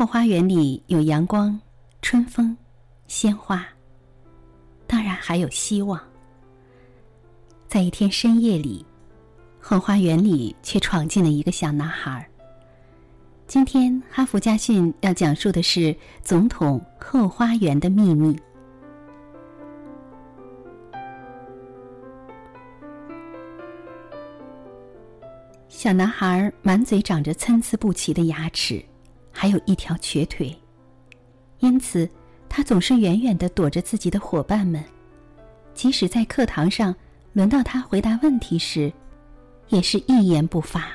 后花园里有阳光、春风、鲜花，当然还有希望。在一天深夜里，后花园里却闯进了一个小男孩。今天哈佛家训要讲述的是总统后花园的秘密。小男孩满嘴长着参差不齐的牙齿，还有一条瘸腿，因此他总是远远的躲着自己的伙伴们。即使在课堂上轮到他回答问题时，也是一言不发。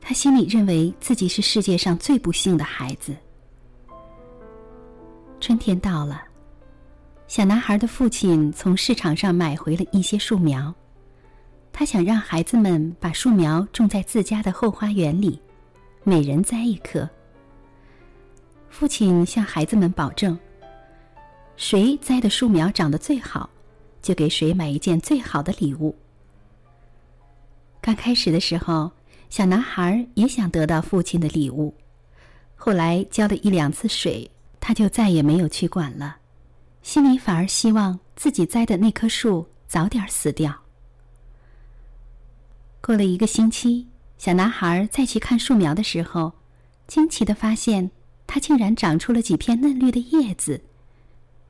他心里认为自己是世界上最不幸的孩子。春天到了，小男孩的父亲从市场上买回了一些树苗。他想让孩子们把树苗种在自家的后花园里，每人栽一棵。父亲向孩子们保证：谁栽的树苗长得最好，就给谁买一件最好的礼物。刚开始的时候，小男孩也想得到父亲的礼物，后来浇了一两次水，他就再也没有去管了，心里反而希望自己栽的那棵树早点死掉。过了一个星期，小男孩再去看树苗的时候，惊奇的发现，它竟然长出了几片嫩绿的叶子，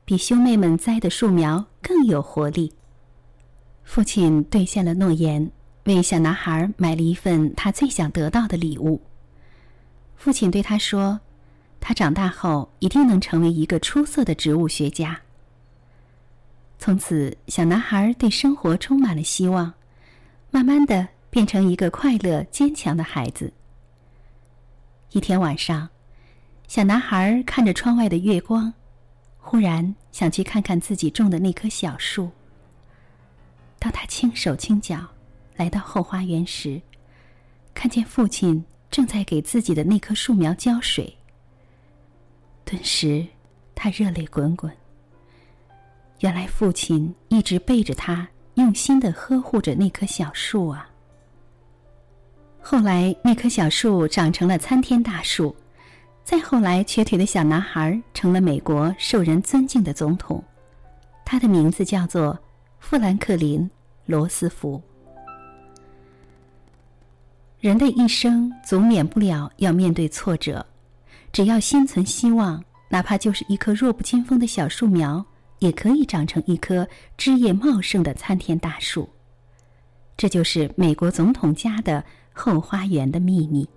比兄妹们栽的树苗更有活力。父亲兑现了诺言，为小男孩买了一份他最想得到的礼物。父亲对他说：“他长大后一定能成为一个出色的植物学家。”从此，小男孩对生活充满了希望，慢慢的。变成一个快乐坚强的孩子。一天晚上，小男孩看着窗外的月光，忽然想去看看自己种的那棵小树。当他轻手轻脚来到后花园时，看见父亲正在给自己的那棵树苗浇水。顿时，他热泪滚滚。原来父亲一直背着他，用心的呵护着那棵小树啊。后来，那棵小树长成了参天大树，再后来，瘸腿的小男孩成了美国受人尊敬的总统，他的名字叫做富兰克林·罗斯福。人的一生总免不了要面对挫折，只要心存希望，哪怕就是一棵弱不禁风的小树苗，也可以长成一棵枝叶茂盛的参天大树。这就是美国总统家的。后花园的秘密。